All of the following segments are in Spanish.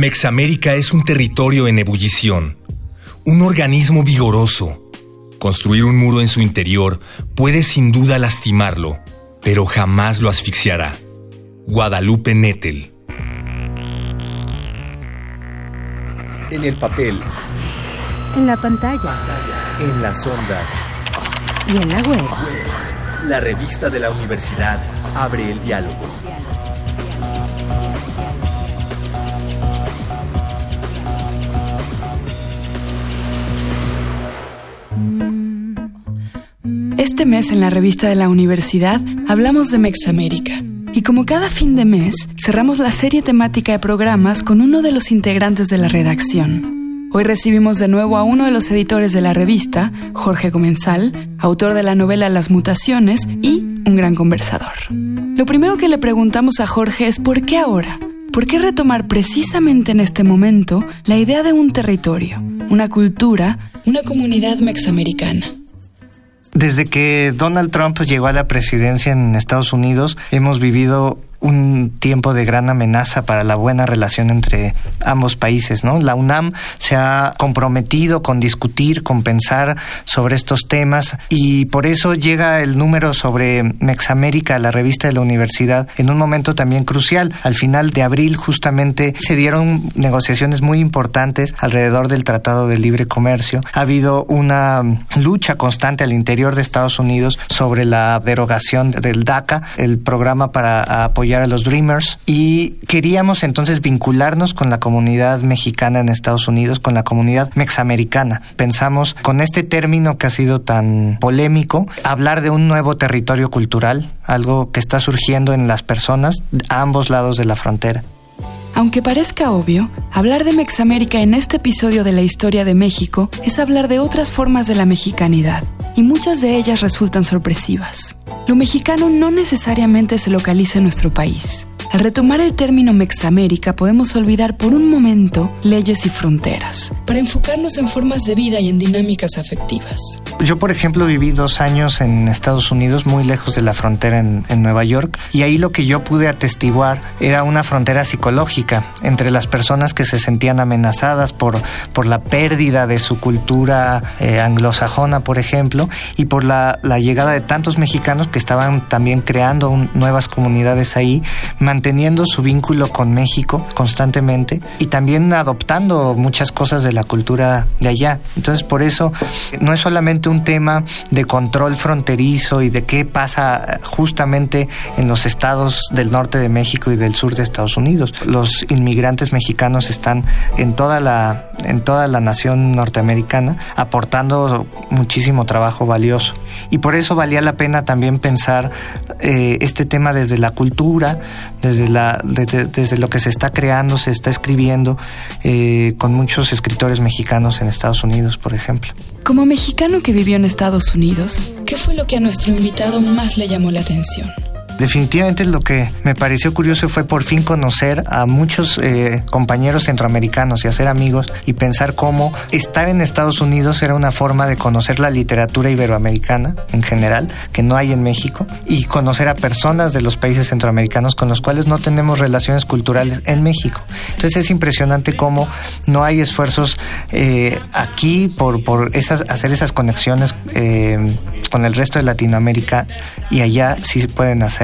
Mexamérica es un territorio en ebullición, un organismo vigoroso. Construir un muro en su interior puede sin duda lastimarlo, pero jamás lo asfixiará. Guadalupe Nettel. En el papel. En la pantalla. En las ondas. Y en la web. La revista de la universidad abre el diálogo. Mes en la revista de la universidad hablamos de Mexamérica. Y como cada fin de mes, cerramos la serie temática de programas con uno de los integrantes de la redacción. Hoy recibimos de nuevo a uno de los editores de la revista, Jorge Comensal, autor de la novela Las Mutaciones y un gran conversador. Lo primero que le preguntamos a Jorge es ¿por qué ahora? ¿Por qué retomar precisamente en este momento la idea de un territorio, una cultura, una comunidad mexamericana? Desde que Donald Trump llegó a la presidencia en Estados Unidos, hemos vivido un tiempo de gran amenaza para la buena relación entre ambos países, ¿no? La UNAM se ha comprometido con discutir, con pensar sobre estos temas y por eso llega el número sobre Mexamérica, la revista de la universidad, en un momento también crucial. Al final de abril justamente se dieron negociaciones muy importantes alrededor del Tratado de Libre Comercio. Ha habido una lucha constante al interior de Estados Unidos sobre la derogación del DACA, el programa para apoyar a los Dreamers y queríamos entonces vincularnos con la comunidad mexicana en Estados Unidos, con la comunidad mexamericana. Pensamos con este término que ha sido tan polémico, hablar de un nuevo territorio cultural, algo que está surgiendo en las personas a ambos lados de la frontera. Aunque parezca obvio, hablar de Mexamérica en este episodio de la historia de México es hablar de otras formas de la mexicanidad, y muchas de ellas resultan sorpresivas. Lo mexicano no necesariamente se localiza en nuestro país. Al retomar el término Mexamérica podemos olvidar por un momento leyes y fronteras, para enfocarnos en formas de vida y en dinámicas afectivas. Yo, por ejemplo, viví dos años en Estados Unidos, muy lejos de la frontera en, Nueva York, y ahí lo que yo pude atestiguar era una frontera psicológica entre las personas que se sentían amenazadas por, por la pérdida de su cultura eh, anglosajona, por ejemplo, y por la, llegada de tantos mexicanos que estaban también creando nuevas comunidades ahí, manteniendo su vínculo con México constantemente y también adoptando muchas cosas de la cultura de allá. Entonces, por eso no es solamente un tema de control fronterizo y de qué pasa justamente en los estados del norte de México y del sur de Estados Unidos. Los inmigrantes mexicanos están en toda la en toda la nación norteamericana aportando muchísimo trabajo valioso. Y por eso valía la pena también pensar eh, este tema desde la cultura, desde, la, desde, lo que se está creando, se está escribiendo eh, con muchos escritores mexicanos en Estados Unidos, por ejemplo. Como mexicano que vivió en Estados Unidos, ¿qué fue lo que a nuestro invitado más le llamó la atención? Definitivamente lo que me pareció curioso fue por fin conocer a muchos eh, compañeros centroamericanos y hacer amigos y pensar cómo estar en Estados Unidos era una forma de conocer la literatura iberoamericana en general, que no hay en México, y conocer a personas de los países centroamericanos con los cuales no tenemos relaciones culturales en México. Entonces es impresionante cómo no hay esfuerzos eh, aquí por, por esas, hacer esas conexiones eh, con el resto de Latinoamérica y allá sí pueden hacer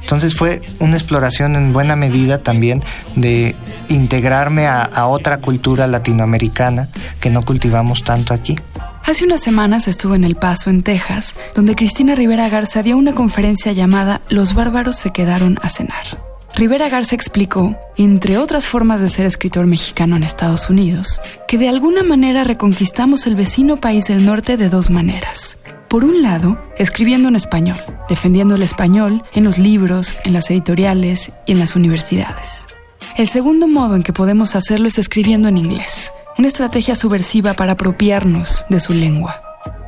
entonces fue una exploración en buena medida también de integrarme a, a otra cultura latinoamericana que no cultivamos tanto aquí. Hace unas semanas estuve en El Paso, en Texas, donde Cristina Rivera Garza dio una conferencia llamada Los bárbaros se quedaron a cenar. Rivera Garza explicó, entre otras formas de ser escritor mexicano en Estados Unidos, que de alguna manera reconquistamos el vecino país del norte de dos maneras. Por un lado, escribiendo en español, defendiendo el español en los libros, en las editoriales y en las universidades. El segundo modo en que podemos hacerlo es escribiendo en inglés, una estrategia subversiva para apropiarnos de su lengua.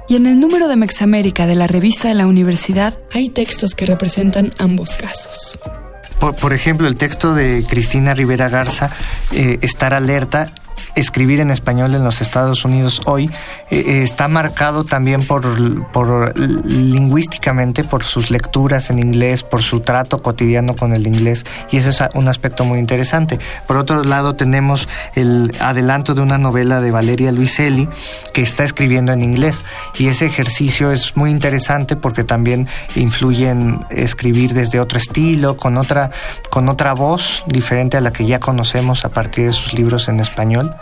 Y en el número de Mexamérica de la revista de la universidad hay textos que representan ambos casos. Por, ejemplo, el texto de Cristina Rivera Garza, eh, Estar alerta, escribir en español en los Estados Unidos hoy eh, eh, está marcado también por, por lingüísticamente, por sus lecturas en inglés, por su trato cotidiano con el inglés, y ese es un aspecto muy interesante. Por otro lado, tenemos el adelanto de una novela de Valeria Luiselli que está escribiendo en inglés, y ese ejercicio es muy interesante porque también influye en escribir desde otro estilo, con otra, con otra voz diferente a la que ya conocemos a partir de sus libros en español.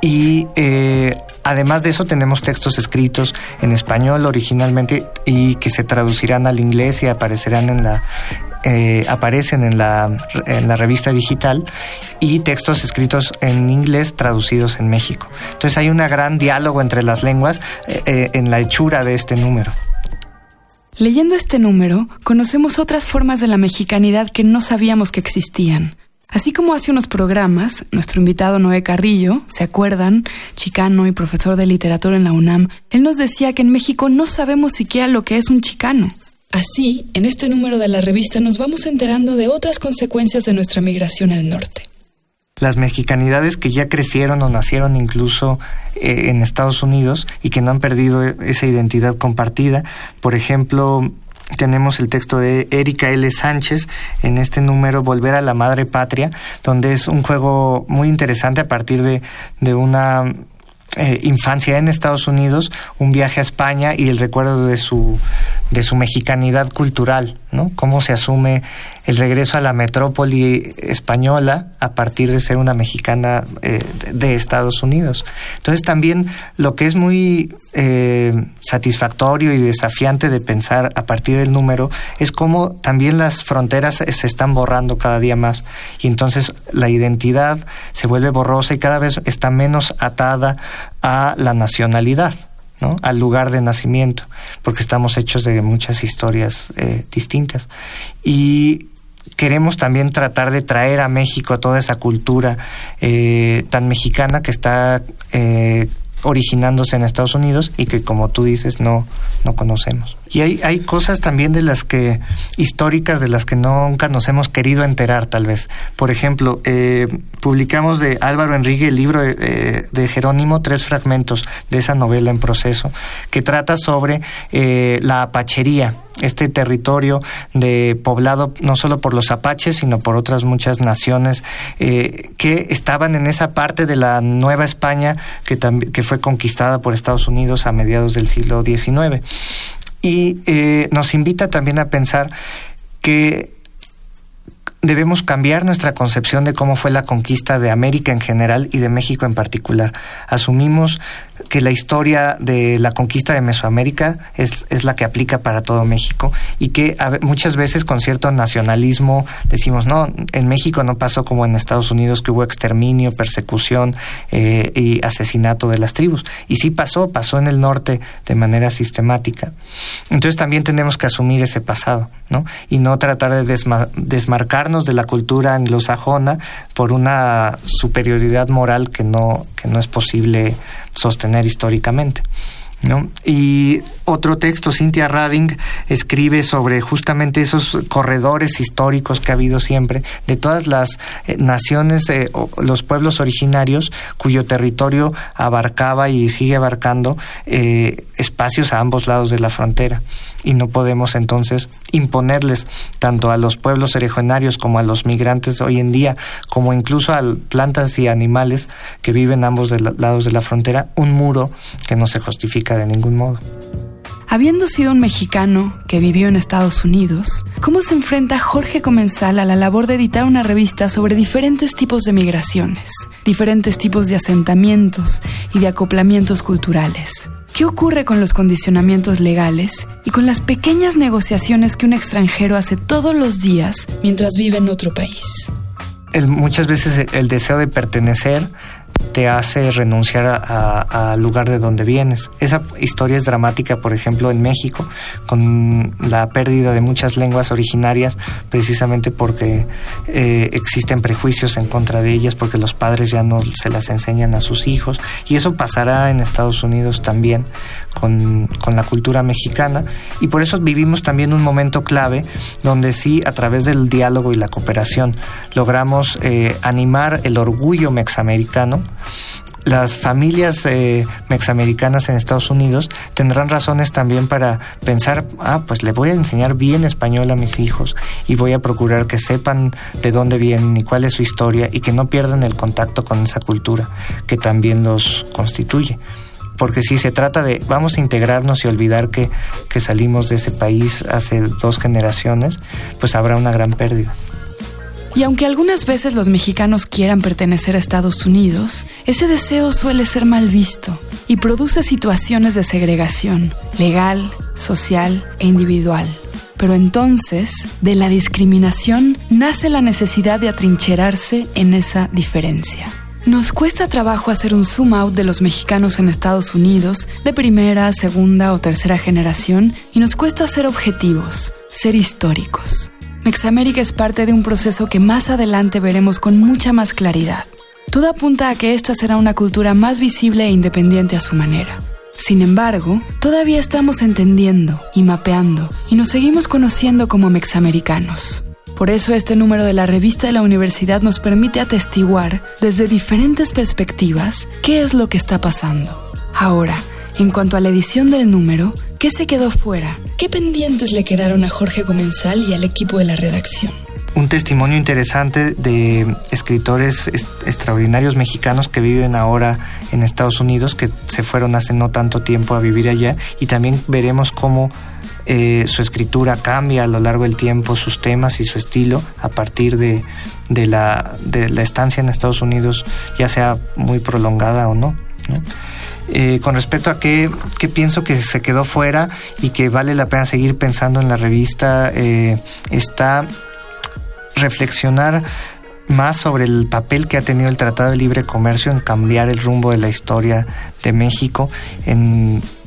Y eh, además de eso tenemos textos escritos en español originalmente y que se traducirán al inglés y aparecerán en la eh, aparecen en la, en la revista digital y textos escritos en inglés traducidos en México. Entonces hay un gran diálogo entre las lenguas eh, en la hechura de este número. Leyendo este número, conocemos otras formas de la mexicanidad que no sabíamos que existían. Así como hace unos programas, nuestro invitado Noé Carrillo, ¿se acuerdan? Chicano y profesor de literatura en la UNAM, él nos decía que en México no sabemos siquiera lo que es un chicano. Así, en este número de la revista nos vamos enterando de otras consecuencias de nuestra migración al norte. Las mexicanidades que ya crecieron o nacieron incluso eh, en Estados Unidos y que no han perdido esa identidad compartida. Por ejemplo, tenemos el texto de Erika L. Sánchez en este número Volver a la Madre Patria, donde es un juego muy interesante a partir de, de una eh, infancia en Estados Unidos, un viaje a España y el recuerdo de su, de su mexicanidad cultural, ¿no? Cómo se asume el regreso a la metrópoli española a partir de ser una mexicana eh, de Estados Unidos. Entonces también lo que es muy eh, satisfactorio y desafiante de pensar a partir del número es cómo también las fronteras se están borrando cada día más y entonces la identidad se vuelve borrosa y cada vez está menos atada a la nacionalidad. Al lugar de nacimiento, porque estamos hechos de muchas historias eh, distintas. Y queremos también tratar de traer a México toda esa cultura eh, tan mexicana que está eh, originándose en Estados Unidos y que como tú dices no, no conocemos. Y hay, hay cosas también de las que, históricas, de las que nunca nos hemos querido enterar tal vez. Por ejemplo, eh, publicamos de Álvaro Enrique el libro de, de, Jerónimo, tres fragmentos de esa novela en proceso, que trata sobre eh, la apachería este territorio de poblado no solo por los apaches, sino por otras muchas naciones eh, que estaban en esa parte de la Nueva España que, fue conquistada por Estados Unidos a mediados del siglo XIX. Y eh, nos invita también a pensar que debemos cambiar nuestra concepción de cómo fue la conquista de América en general y de México en particular. Asumimos que la historia de la conquista de Mesoamérica es, es la que aplica para todo México y que muchas veces con cierto nacionalismo decimos, no, en México no pasó como en Estados Unidos que hubo exterminio, persecución eh, y asesinato de las tribus. Y sí pasó, pasó en el norte de manera sistemática. Entonces también tenemos que asumir ese pasado, ¿no? Y no tratar de de la cultura anglosajona por una superioridad moral que no, que no es posible sostener históricamente. ¿No? Y otro texto, Cynthia Rading escribe sobre justamente esos corredores históricos que ha habido siempre de todas las eh, naciones, eh, los pueblos originarios cuyo territorio abarcaba y sigue abarcando eh, espacios a ambos lados de la frontera. Y no podemos entonces imponerles tanto a los pueblos originarios como a los migrantes hoy en día, como incluso a plantas y animales que viven a ambos lados de la frontera, un muro que no se justifica de ningún modo. Habiendo sido un mexicano que vivió en Estados Unidos, ¿cómo se enfrenta Jorge Comensal a la labor de editar una revista sobre diferentes tipos de migraciones, diferentes tipos de asentamientos y de acoplamientos culturales? ¿Qué ocurre con los condicionamientos legales y con las pequeñas negociaciones que un extranjero hace todos los días mientras vive en otro país? muchas veces el deseo de pertenecer te hace renunciar al lugar de donde vienes. Esa historia es dramática, por ejemplo, en México, con la pérdida de muchas lenguas originarias, precisamente porque eh, existen prejuicios en contra de ellas, porque los padres ya no se las enseñan a sus hijos. Y eso pasará en Estados Unidos también con, con la cultura mexicana. Y por eso vivimos también un momento clave donde sí, a través del diálogo y la cooperación, logramos eh, animar el orgullo mexamericano las familias eh, mexamericanas en Estados Unidos tendrán razones también para pensar, ah, pues le voy a enseñar bien español a mis hijos y voy a procurar que sepan de dónde vienen y cuál es su historia y que no pierdan el contacto con esa cultura que también los constituye. Porque si se trata de vamos a integrarnos y olvidar que, que salimos de ese país hace dos generaciones, pues habrá una gran pérdida. Y aunque algunas veces los mexicanos quieran pertenecer a Estados Unidos, ese deseo suele ser mal visto y produce situaciones de segregación legal, social e individual. Pero entonces, de la discriminación nace la necesidad de atrincherarse en esa diferencia. Nos cuesta trabajo hacer un zoom out de los mexicanos en Estados Unidos de primera, segunda o tercera generación y nos cuesta ser objetivos, ser históricos. Mexamérica es parte de un proceso que más adelante veremos con mucha más claridad. Todo apunta a que esta será una cultura más visible e independiente a su manera. Sin embargo, todavía estamos entendiendo y mapeando y nos seguimos conociendo como mexamericanos. Por eso este número de la revista de la universidad nos permite atestiguar desde diferentes perspectivas qué es lo que está pasando. Ahora, en cuanto a la edición del número, ¿qué se quedó fuera? ¿Qué pendientes le quedaron a Jorge Comensal y al equipo de la redacción? Un testimonio interesante de escritores extraordinarios mexicanos que viven ahora en Estados Unidos, que se fueron hace no tanto tiempo a vivir allá, y también veremos cómo eh, su escritura cambia a lo largo del tiempo, sus temas y su estilo a partir de, la, estancia en Estados Unidos, ya sea muy prolongada o. ¿no? Eh, con respecto a qué, pienso que se quedó fuera y que vale la pena seguir pensando en la revista, eh, está reflexionar más sobre el papel que ha tenido el Tratado de Libre Comercio en cambiar el rumbo de la historia de México,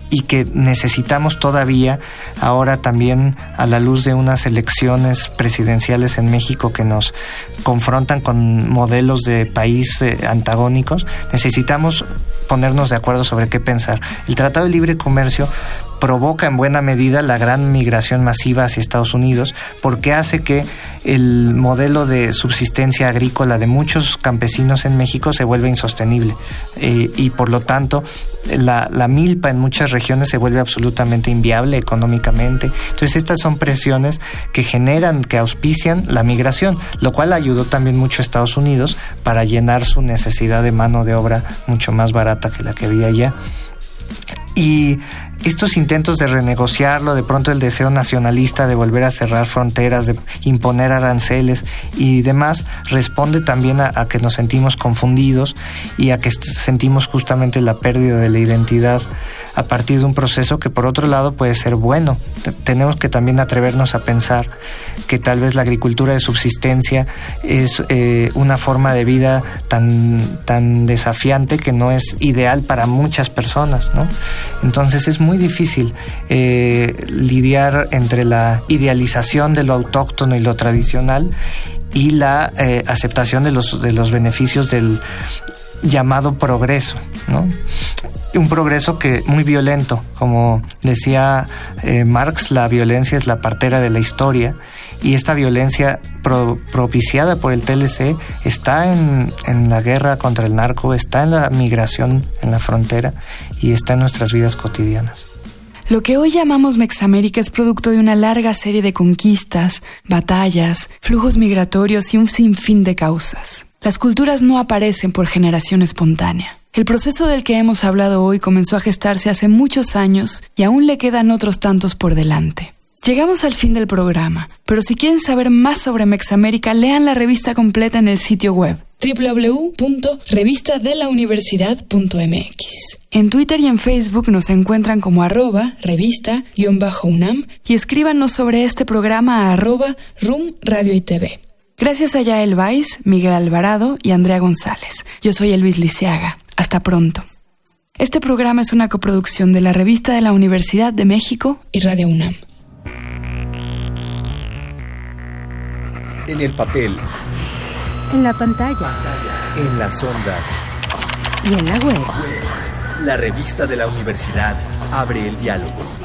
y que necesitamos todavía ahora también a la luz de unas elecciones presidenciales en México que nos confrontan con modelos de país eh, antagónicos, necesitamos ponernos de acuerdo sobre qué pensar. El Tratado de Libre Comercio provoca en buena medida la gran migración masiva hacia Estados Unidos porque hace que el modelo de subsistencia agrícola de muchos campesinos en México se vuelva insostenible eh, y por lo tanto la, la, milpa en muchas regiones se vuelve absolutamente inviable económicamente. Entonces estas son presiones que generan, que auspician la migración, lo cual ayudó también mucho a Estados Unidos para llenar su necesidad de mano de obra mucho más barata que la que había allá. Y estos intentos de renegociarlo, de pronto el deseo nacionalista de volver a cerrar fronteras, de imponer aranceles y demás, responde también a, que nos sentimos confundidos y a que sentimos justamente la pérdida de la identidad a partir de un proceso que por otro lado puede ser bueno. Tenemos que también atrevernos a pensar que tal vez la agricultura de subsistencia es eh, una forma de vida tan, tan desafiante que no es ideal para muchas personas, ¿no? Entonces es muy difícil eh, lidiar entre la idealización de lo autóctono y lo tradicional y la eh, aceptación de los, de los beneficios del llamado progreso, ¿no? un progreso que muy violento, como decía eh, Marx, la violencia es la partera de la historia y esta violencia propiciada por el TLC está en, en, la guerra contra el narco, está en la migración en la frontera y está en nuestras vidas cotidianas. Lo que hoy llamamos Mexamérica es producto de una larga serie de conquistas, batallas, flujos migratorios y un sinfín de causas. Las culturas no aparecen por generación espontánea. El proceso del que hemos hablado hoy comenzó a gestarse hace muchos años y aún le quedan otros tantos por delante. Llegamos al fin del programa, pero si quieren saber más sobre Mexamérica, lean la revista completa en el sitio web www.revistadelauniversidad.mx. En Twitter y en Facebook nos encuentran como arroba revista-unam y escríbanos sobre este programa a arroba room radio y TV. Gracias a Yael Vais, Miguel Alvarado y Andrea González. Yo soy Elvis Liceaga. Hasta pronto. Este programa es una coproducción de la Revista de la Universidad de México y Radio UNAM. En el papel. En la pantalla. En las ondas. Y en la web. La revista de la universidad abre el diálogo.